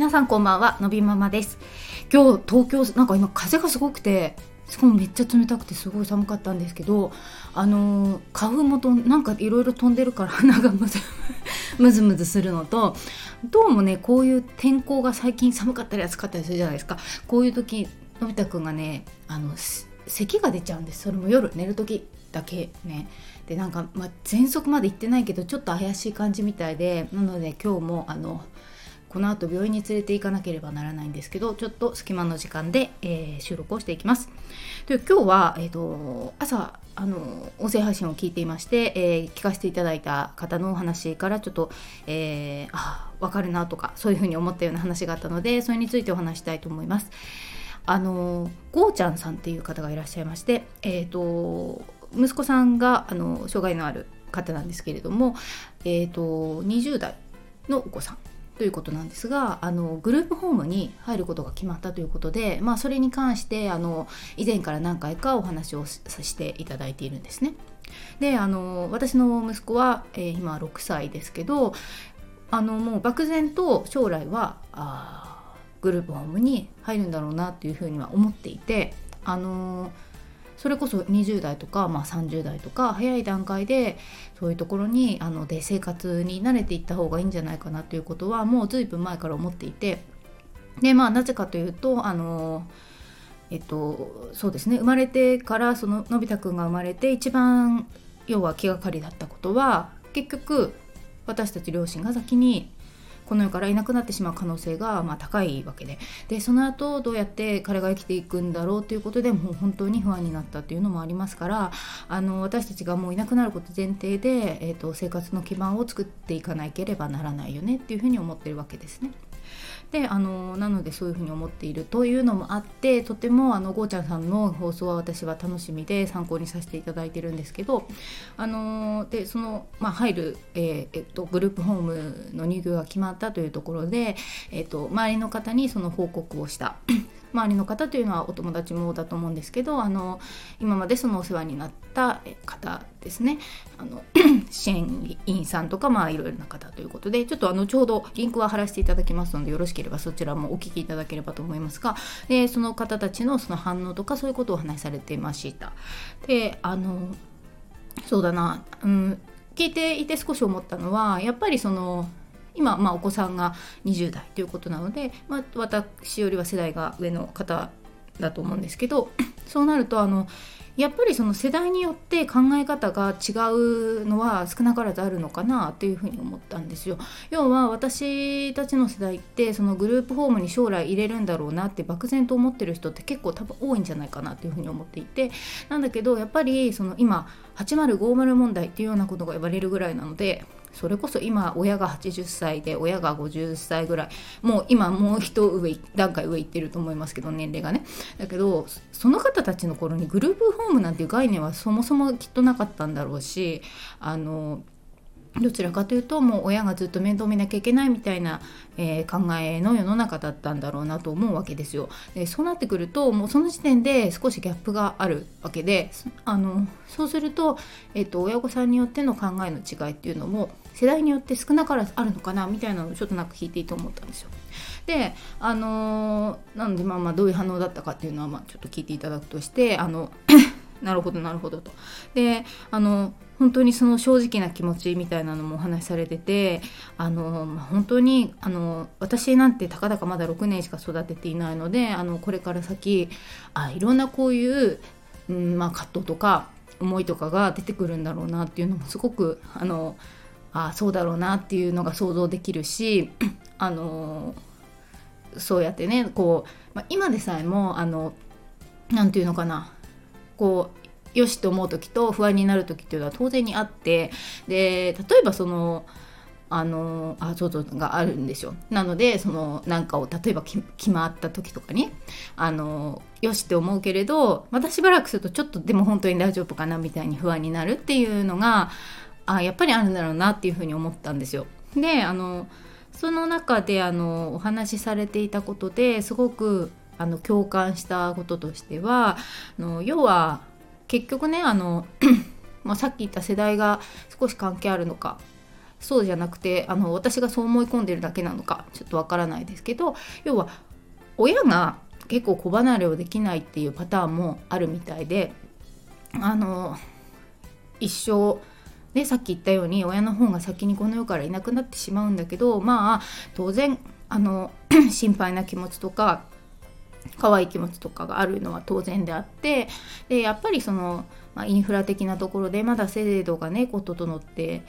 皆さんこんばんはのびママです。今日東京なんか今風がすごくてしかもめっちゃ冷たくてすごい寒かったんですけどあのー、花粉もとなんかいろいろ飛んでるから鼻がむず むずむずするのとどうもねこういう天候が最近寒かったり暑かったりするじゃないですか。こういう時のび太くんがねあの咳が出ちゃうんです。それも夜寝る時だけね。でなんか、まあ、喘息まで行ってないけどちょっと怪しい感じみたいでなので今日もあのこの後病院に連れて行かなければならないんですけどちょっと隙間の時間で、えー、収録をしていきます。で今日は、えーと、朝あの音声配信を聞いていまして、えー、聞かせていただいた方のお話からちょっと、えー、あ分かるなとかそういうふうに思ったような話があったのでそれについてお話したいと思います。あのゴーちゃんさんっていう方がいらっしゃいまして、えーと、息子さんがあの障害のある方なんですけれども、えーと20代のお子さんということなんですがあのグループホームに入ることが決まったということで、まあ、それに関してあの以前から何回かお話をさせていただいているんですね。であの私の息子は、えー、今6歳ですけどあのもう漠然と将来はあグループホームに入るんだろうなっていうふうには思っていてあのそれこそ20代とか、まあ、30代とか早い段階でそういうところにあので生活に慣れていった方がいいんじゃないかなということはもう随分前から思っていて。でまあなぜかというとあのえっとそうですね。生まれてからそののび太くんが生まれて一番要は気がかりだったことは結局私たち両親が先にこの世からいなくなってしまう可能性がまあ高いわけででその後どうやって彼が生きていくんだろうということでもう本当に不安になったというのもありますからあの私たちがもういなくなること前提で、えーと生活の基盤を作っていかなければならないよねっていうふうに思ってるわけですね。であのなのでそういうふうに思っているというのもあってとてもあのゴーちゃんさんの放送は私は楽しみで参考にさせていただいてるんですけどあのでその、まあ、入る、えー、えっと、グループホームの入居が決まったというところで、えっと、周りの方にその報告をした。周りの方というのはお友達もだと思うんですけどあの今までそのお世話になった方ですねあの 支援員さんとかまあいろいろな方ということでちょっとあのちょうどリンクは貼らせていただきますのでよろしければそちらもお聞きいただければと思いますがでその方たちのその反応とかそういうことをお話しされていました。であのそうだな、うん、聞いていて少し思ったのはやっぱりその今、まあ、お子さんが20代ということなので、まあ、私よりは世代が上の方だと思うんですけど そうなるとあのやっぱりその世代によって考え方が違うのは少なからずあるのかなっていうふうに思ったんですよ。要は私たちの世代ってそのグループホームに将来入れるんだろうなって漠然と思ってる人って結構多分多いんじゃないかなっていうふうに思っていてなんだけどやっぱりその今8050問題っていうようなことが言われるぐらいなのでそれこそ今親が80歳で親が50歳ぐらい。もう今もう一上段階上行ってると思いますけど年齢がね。だけどその方たちの頃にグループホームなんていう概念はそもそもきっとなかったんだろうしあのどちらかというともう親がずっと面倒見なきゃいけないみたいな、えー、考えの世の中だったんだろうなと思うわけですよ。でそうなってくるともうその時点で少しギャップがあるわけであのそうすると、えーと、親御さんによっての考えの違いっていうのも世代によって少なからずあるのかなみたいなのをちょっとなんか聞いていいと思ったんですよ。であのー、なのでまあまあどういう反応だったかっていうのはまあちょっと聞いていただくとしてあのなるほどなるほどと。であの本当にその正直な気持ちみたいなのもお話しされててあの本当にあの私なんてたかだかまだ6年しか育てていないのであのこれから先あいろんなこういう、うんまあ、葛藤とか思いとかが出てくるんだろうなっていうのもすごくあのあそうだろうなっていうのが想像できるし あのそうやってねこう、まあ、今でさえもあの何て言うのかなこうよしと思う時と不安になる時っていうのは当然にあってで例えばそのあのあそうそうがあるんですよなのでそのなんかを例えば決まった時とかにあのよしって思うけれどまたしばらくするとちょっとでも本当に大丈夫かなみたいに不安になるっていうのがあやっぱりあるんだろうなっていうふうに思ったんですよ。であのその中であのお話しされていたことですごくあの共感したこととしてはあの要は結局ねあの ま、さっき言った世代が少し関係あるのかそうじゃなくてあの私がそう思い込んでるだけなのかちょっとわからないですけど要は親が結構子離れをできないっていうパターンもあるみたいであの一生ね、さっき言ったように親の方が先にこの世からいなくなってしまうんだけどまあ当然あの 心配な気持ちとか可愛い気持ちとかがあるのは当然であってでやっぱりその、まあ、インフラ的なところでまだ制度がねこう整って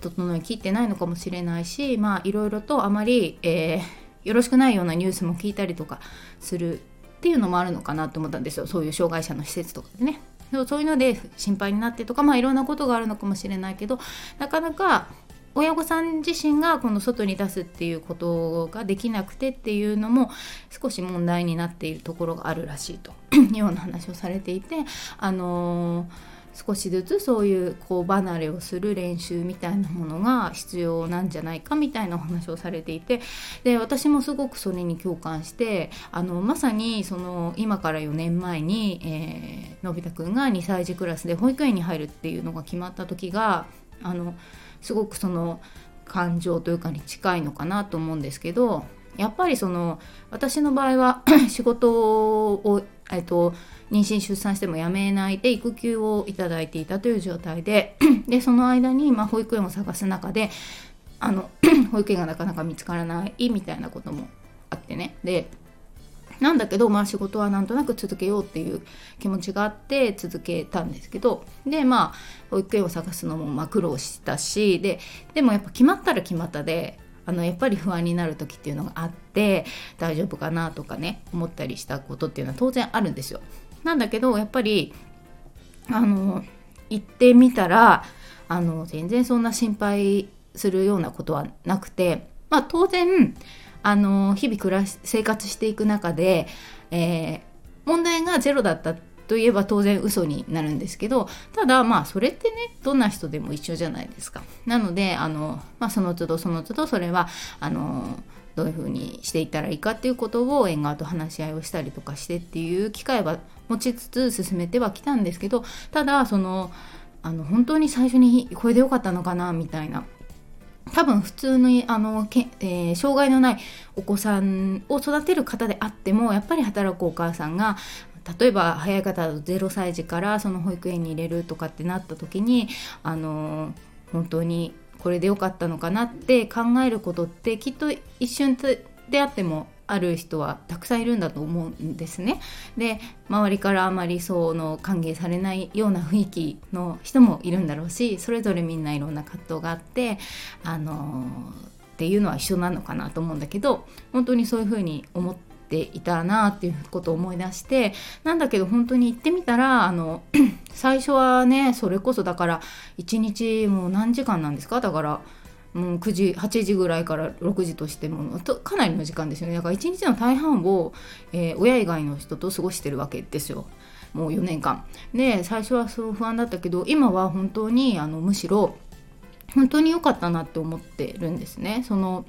整いきってないのかもしれないしまあいろいろとあまり、えー、よろしくないようなニュースも聞いたりとかするっていうのもあるのかなと思ったんですよそういう障害者の施設とかでね。そういうので心配になってとかまあいろんなことがあるのかもしれないけどなかなか親御さん自身がこの外に出すっていうことができなくてっていうのも少し問題になっているところがあるらしいと。いうような話をされていてあの少しずつそういうこう離れをする練習みたいなものが必要なんじゃないかみたいなお話をされていてで私もすごくそれに共感してあのまさにその今から4年前に、えー、のび太くんが2歳児クラスで保育園に入るっていうのが決まった時があのすごくその感情というかに近いのかなと思うんですけどやっぱりその私の場合は 仕事を、えっと、妊娠出産しても辞めないで育休をいただいていたという状態で でその間に、まあ、保育園を探す中であの 保育園がなかなか見つからないみたいなこともあってね。でなんだけど、まあ、仕事はなんとなく続けようっていう気持ちがあって続けたんですけどでまあ保育園を探すのもま苦労したしででもやっぱ決まったら決まったであのやっぱり不安になる時っていうのがあって大丈夫かなとかね思ったりしたことっていうのは当然あるんですよ。なんだけどやっぱりあの行ってみたらあの全然そんな心配するようなことはなくてまあ当然あの日々暮らし生活していく中で、えー、問題がゼロだったといえば当然嘘になるんですけどただまあそれってねどんな人でも一緒じゃないですか。なのであの、まあ、その都度その都度それはあのどういうふうにしていったらいいかっていうことを縁側と話し合いをしたりとかしてっていう機会は持ちつつ進めてはきたんですけどただそのあの本当に最初にこれでよかったのかなみたいな多分普通にあのけ、えー、障害のないお子さんを育てる方であってもやっぱり働くお母さんが例えば早い方だと0歳児からその保育園に入れるとかってなった時にあの本当にこれで良かったのかなって考えることってきっと一瞬であってもある人はたくさんいるんだと思うんですね。で周りからあまりその歓迎されないような雰囲気の人もいるんだろうしそれぞれみんないろんな葛藤があってあのっていうのは一緒なのかなと思うんだけど本当にそういうふうに思っていたなっていうことを思い出してなんだけど本当に行ってみたらあの 最初はねそれこそだから1日もう何時間なんですか？だからもう9時8時ぐらいから6時としてもかなりの時間ですよね。だから1日の大半を、えー、親以外の人と過ごしてるわけですよ。もう4年間。で最初はそう不安だったけど今は本当にあのむしろ本当に良かったなって思ってるんですね。その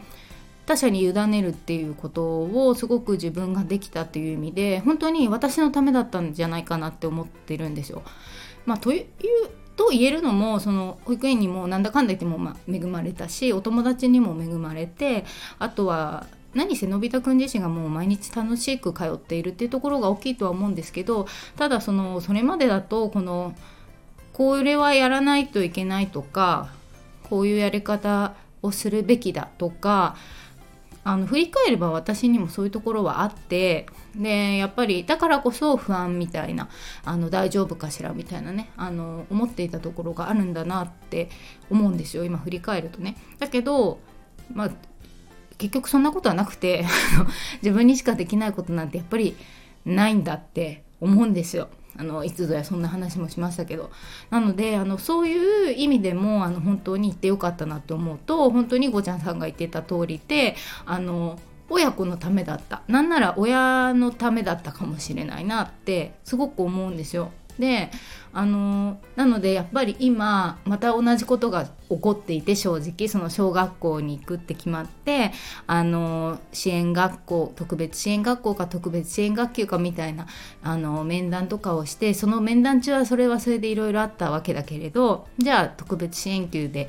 他者に委ねるっていうことをすごく自分ができたっていう意味で本当に私のためだったんじゃないかなって思ってるんですよ。まあ、というと言えるのもその保育園にもなんだかんだ言ってもま恵まれたしお友達にも恵まれてあとは何せのび太くん自身がもう毎日楽しく通っているっていうところが大きいとは思うんですけどただそのそれまでだとこのこれはやらないといけないとかこういうやり方をするべきだとかあの振り返れば私にもそういうところはあってでやっぱりだからこそ不安みたいなあの大丈夫かしらみたいなねあの思っていたところがあるんだなって思うんですよ今振り返るとね。だけどまあ結局そんなことはなくて 自分にしかできないことなんてやっぱりないんだって思うんですよ。あのいつぞやそんな話もしましたけどなのであのそういう意味でもあの本当に行ってよかったなと思うと本当にごちゃんさんが言ってた通りであの親子のためだったなんなら親のためだったかもしれないなってすごく思うんですよ。であのなのでやっぱり今また同じことが起こっていて正直その小学校に行くって決まってあの支援学校特別支援学校か特別支援学級かみたいなあの面談とかをしてその面談中はそれはそれでいろいろあったわけだけれどじゃあ特別支援級で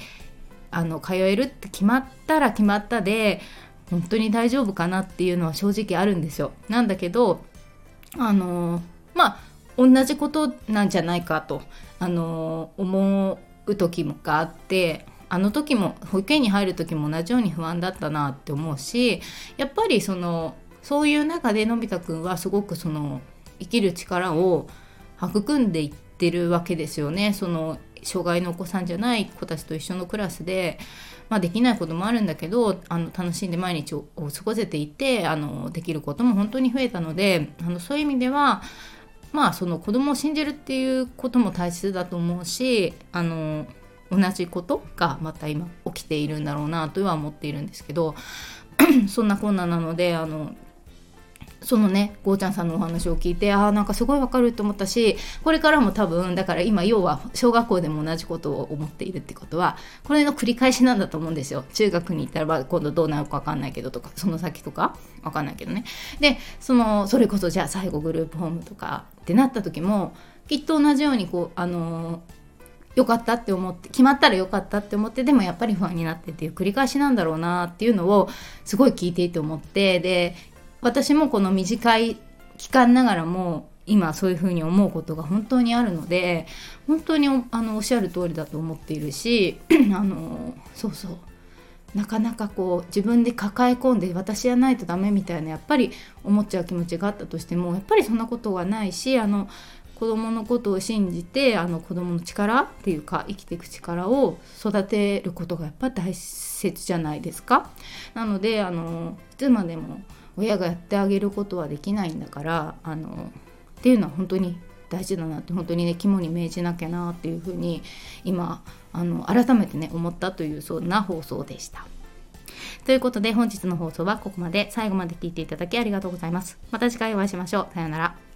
あの通えるって決まったら決まったで本当に大丈夫かなっていうのは正直あるんですよ。なんだけどあのまあ同じことなんじゃないかとあの思う時があってあの時も保育園に入る時も同じように不安だったなって思うしやっぱりそのそういう中でのび太くんはすごくその生きる力を育んでいってるわけですよね。その障害のお子さんじゃない子たちと一緒のクラスで、まあ、できないこともあるんだけどあの楽しんで毎日を過ごせていてあのできることも本当に増えたのであのそういう意味ではまあその子供を信じるっていうことも大切だと思うしあの同じことがまた今起きているんだろうなとは思っているんですけど そんなこんななのであのそのねゴーちゃんさんのお話を聞いてああなんかすごいわかると思ったしこれからも多分だから今要は小学校でも同じことを思っているってことはこれの繰り返しなんだと思うんですよ。中学に行ったら今度どうなるか分かんないけどとかその先とか分かんないけどね。でそのそれこそじゃあ最後グループホームとかってなった時もきっと同じようにこうあのー良かったって思って決まったら良かったって思ってでもやっぱり不安になってっていう繰り返しなんだろうなっていうのをすごい聞いていて思ってで私もこの短い期間ながらも今そういうふうに思うことが本当にあるので本当にあのおっしゃる通りだと思っているし あのそうそうなかなかこう自分で抱え込んで私じゃないとダメみたいなやっぱり思っちゃう気持ちがあったとしてもやっぱりそんなことはないしあの子供のことを信じてあの子供の力っていうか生きていく力を育てることがやっぱ大切じゃないですか。なのであのいつまでも親がやってあげることはできないんだからあのっていうのは本当に大事だなって本当にね肝に銘じなきゃなっていうふうに今あの改めてね思ったというそんな放送でした。ということで本日の放送はここまで最後まで聞いていただきありがとうございます。また次回お会いしましょう。さようなら。